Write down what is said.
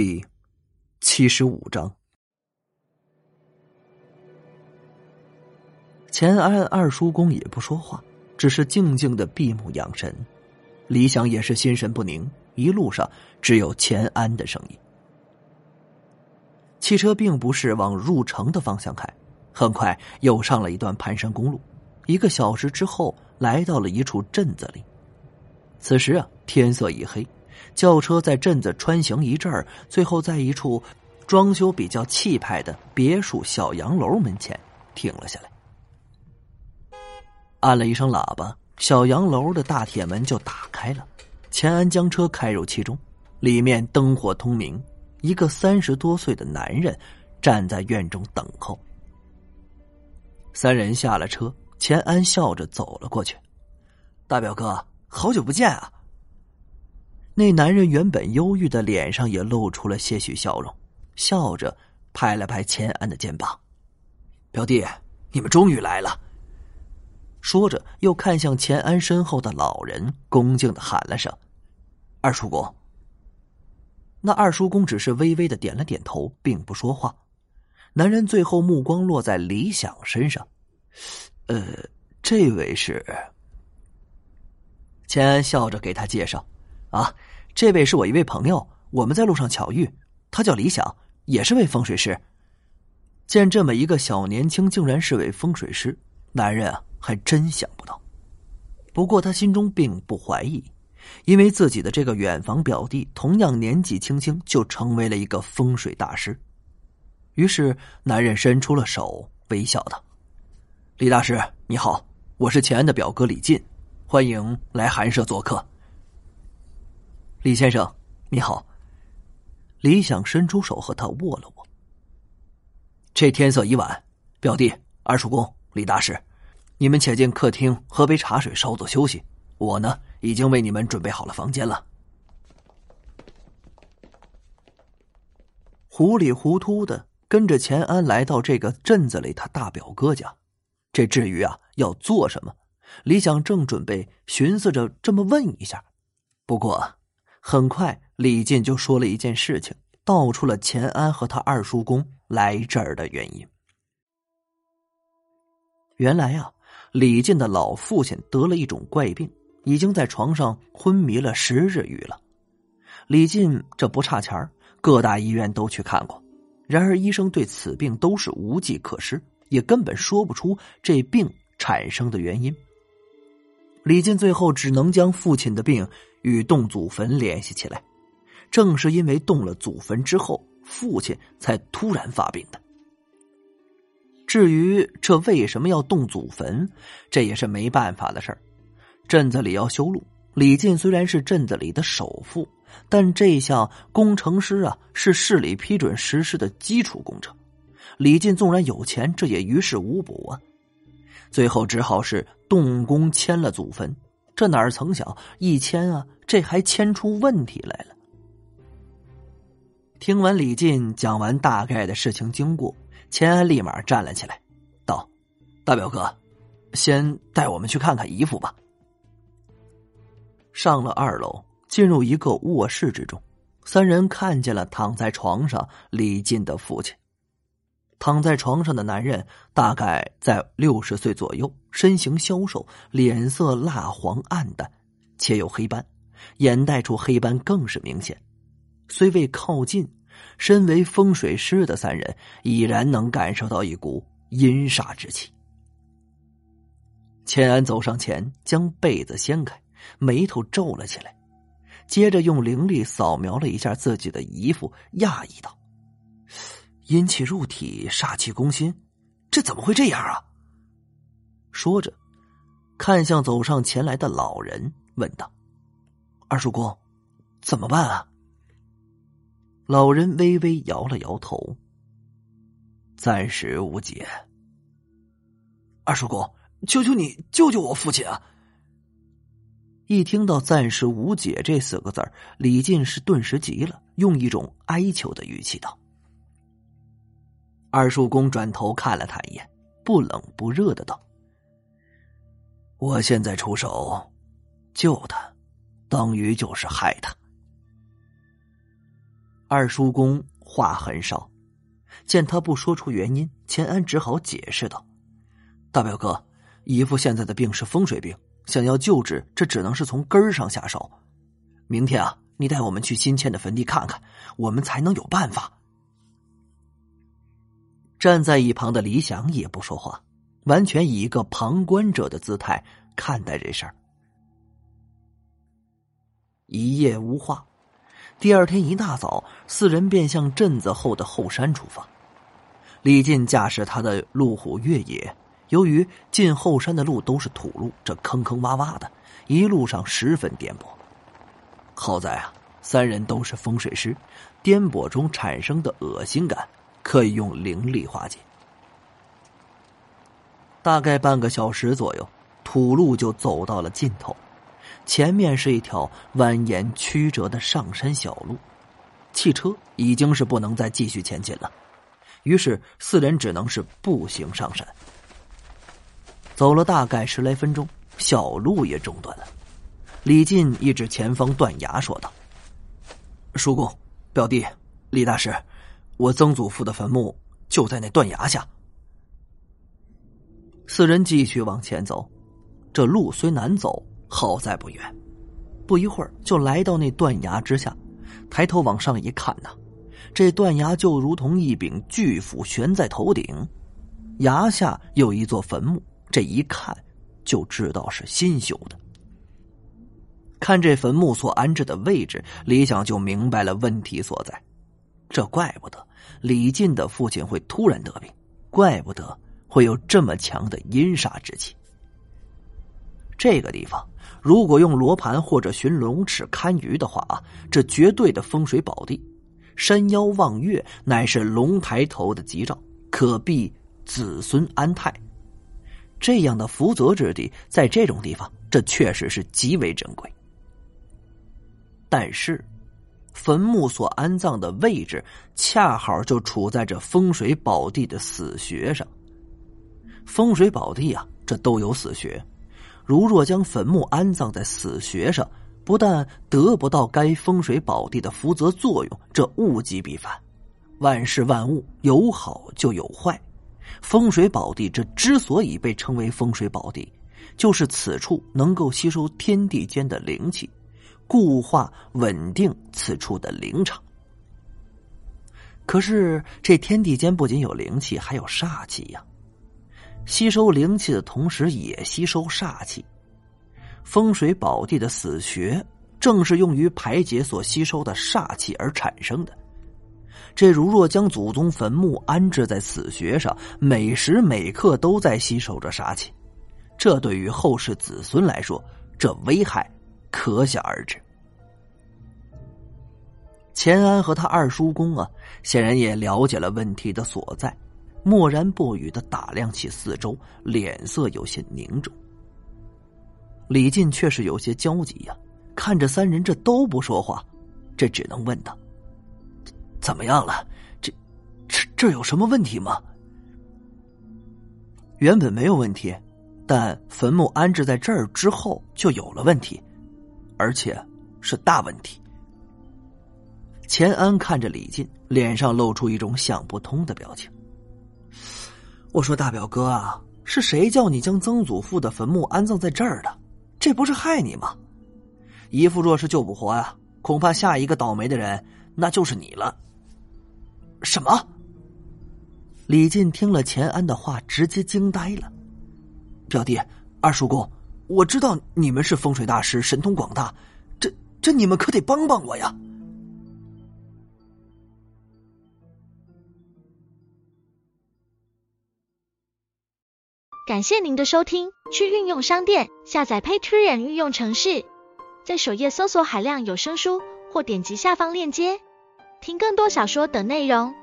第七十五章，钱安二叔公也不说话，只是静静的闭目养神。李想也是心神不宁，一路上只有钱安的声音。汽车并不是往入城的方向开，很快又上了一段盘山公路。一个小时之后，来到了一处镇子里。此时啊，天色已黑。轿车在镇子穿行一阵儿，最后在一处装修比较气派的别墅小洋楼门前停了下来。按了一声喇叭，小洋楼的大铁门就打开了。钱安将车开入其中，里面灯火通明。一个三十多岁的男人站在院中等候。三人下了车，钱安笑着走了过去：“大表哥，好久不见啊！”那男人原本忧郁的脸上也露出了些许笑容，笑着拍了拍钱安的肩膀：“表弟，你们终于来了。”说着，又看向钱安身后的老人，恭敬的喊了声：“二叔公。”那二叔公只是微微的点了点头，并不说话。男人最后目光落在李想身上：“呃，这位是？”钱安笑着给他介绍：“啊。”这位是我一位朋友，我们在路上巧遇，他叫李想，也是位风水师。见这么一个小年轻竟然是位风水师，男人啊还真想不到。不过他心中并不怀疑，因为自己的这个远房表弟同样年纪轻轻就成为了一个风水大师。于是男人伸出了手，微笑道：“李大师你好，我是钱安的表哥李进，欢迎来寒舍做客。”李先生，你好。李想伸出手和他握了握。这天色已晚，表弟、二叔公、李大师，你们且进客厅喝杯茶水，稍作休息。我呢，已经为你们准备好了房间了。糊里糊涂的跟着钱安来到这个镇子里，他大表哥家。这至于啊，要做什么？李想正准备寻思着这么问一下，不过。很快，李进就说了一件事情，道出了钱安和他二叔公来这儿的原因。原来啊，李进的老父亲得了一种怪病，已经在床上昏迷了十日余了。李进这不差钱各大医院都去看过，然而医生对此病都是无计可施，也根本说不出这病产生的原因。李进最后只能将父亲的病。与动祖坟联系起来，正是因为动了祖坟之后，父亲才突然发病的。至于这为什么要动祖坟，这也是没办法的事儿。镇子里要修路，李进虽然是镇子里的首富，但这项工程师啊是市里批准实施的基础工程。李进纵然有钱，这也于事无补啊。最后只好是动工迁了祖坟。这哪儿曾想一签啊，这还签出问题来了。听完李进讲完大概的事情经过，钱安立马站了起来，道：“大表哥，先带我们去看看姨父吧。”上了二楼，进入一个卧室之中，三人看见了躺在床上李进的父亲。躺在床上的男人大概在六十岁左右，身形消瘦，脸色蜡黄暗淡，且有黑斑，眼袋处黑斑更是明显。虽未靠近，身为风水师的三人已然能感受到一股阴煞之气。钱安走上前，将被子掀开，眉头皱了起来，接着用灵力扫描了一下自己的姨父，讶异道。阴气入体，煞气攻心，这怎么会这样啊？说着，看向走上前来的老人，问道：“二叔公，怎么办啊？”老人微微摇了摇头：“暂时无解。”二叔公，求求你救救我父亲啊！一听到“暂时无解”这四个字李进是顿时急了，用一种哀求的语气道。二叔公转头看了他一眼，不冷不热的道：“我现在出手救他，等于就是害他。”二叔公话很少，见他不说出原因，钱安只好解释道：“大表哥，姨父现在的病是风水病，想要救治，这只能是从根儿上下手。明天啊，你带我们去新迁的坟地看看，我们才能有办法。”站在一旁的李想也不说话，完全以一个旁观者的姿态看待这事儿。一夜无话，第二天一大早，四人便向镇子后的后山出发。李进驾驶他的路虎越野，由于进后山的路都是土路，这坑坑洼洼的，一路上十分颠簸。好在啊，三人都是风水师，颠簸中产生的恶心感可以用灵力化解。大概半个小时左右，土路就走到了尽头。前面是一条蜿蜒曲折的上山小路，汽车已经是不能再继续前进了，于是四人只能是步行上山。走了大概十来分钟，小路也中断了。李进一指前方断崖，说道：“叔公，表弟，李大师，我曾祖父的坟墓就在那断崖下。”四人继续往前走，这路虽难走。好在不远，不一会儿就来到那断崖之下。抬头往上一看呐，这断崖就如同一柄巨斧悬在头顶，崖下有一座坟墓，这一看就知道是新修的。看这坟墓所安置的位置，李想就明白了问题所在。这怪不得李进的父亲会突然得病，怪不得会有这么强的阴煞之气。这个地方。如果用罗盘或者寻龙尺看鱼的话啊，这绝对的风水宝地。山腰望月乃是龙抬头的吉兆，可避子孙安泰。这样的福泽之地，在这种地方，这确实是极为珍贵。但是，坟墓所安葬的位置恰好就处在这风水宝地的死穴上。风水宝地啊，这都有死穴。如若将坟墓安葬在死穴上，不但得不到该风水宝地的福泽作用，这物极必反。万事万物有好就有坏，风水宝地这之所以被称为风水宝地，就是此处能够吸收天地间的灵气，固化稳定此处的灵场。可是这天地间不仅有灵气，还有煞气呀。吸收灵气的同时，也吸收煞气。风水宝地的死穴，正是用于排解所吸收的煞气而产生的。这如若将祖宗坟墓安置在死穴上，每时每刻都在吸收着煞气，这对于后世子孙来说，这危害可想而知。钱安和他二叔公啊，显然也了解了问题的所在。默然不语的打量起四周，脸色有些凝重。李进却是有些焦急呀，看着三人这都不说话，这只能问道：“怎么样了？这、这、这有什么问题吗？”原本没有问题，但坟墓安置在这儿之后就有了问题，而且是大问题。钱安看着李进，脸上露出一种想不通的表情。我说大表哥啊，是谁叫你将曾祖父的坟墓安葬在这儿的？这不是害你吗？姨父若是救不活呀，恐怕下一个倒霉的人那就是你了。什么？李进听了钱安的话，直接惊呆了。表弟、二叔公，我知道你们是风水大师，神通广大，这这你们可得帮帮我呀！感谢您的收听，去运用商店下载 Patreon 运用城市，在首页搜索海量有声书，或点击下方链接听更多小说等内容。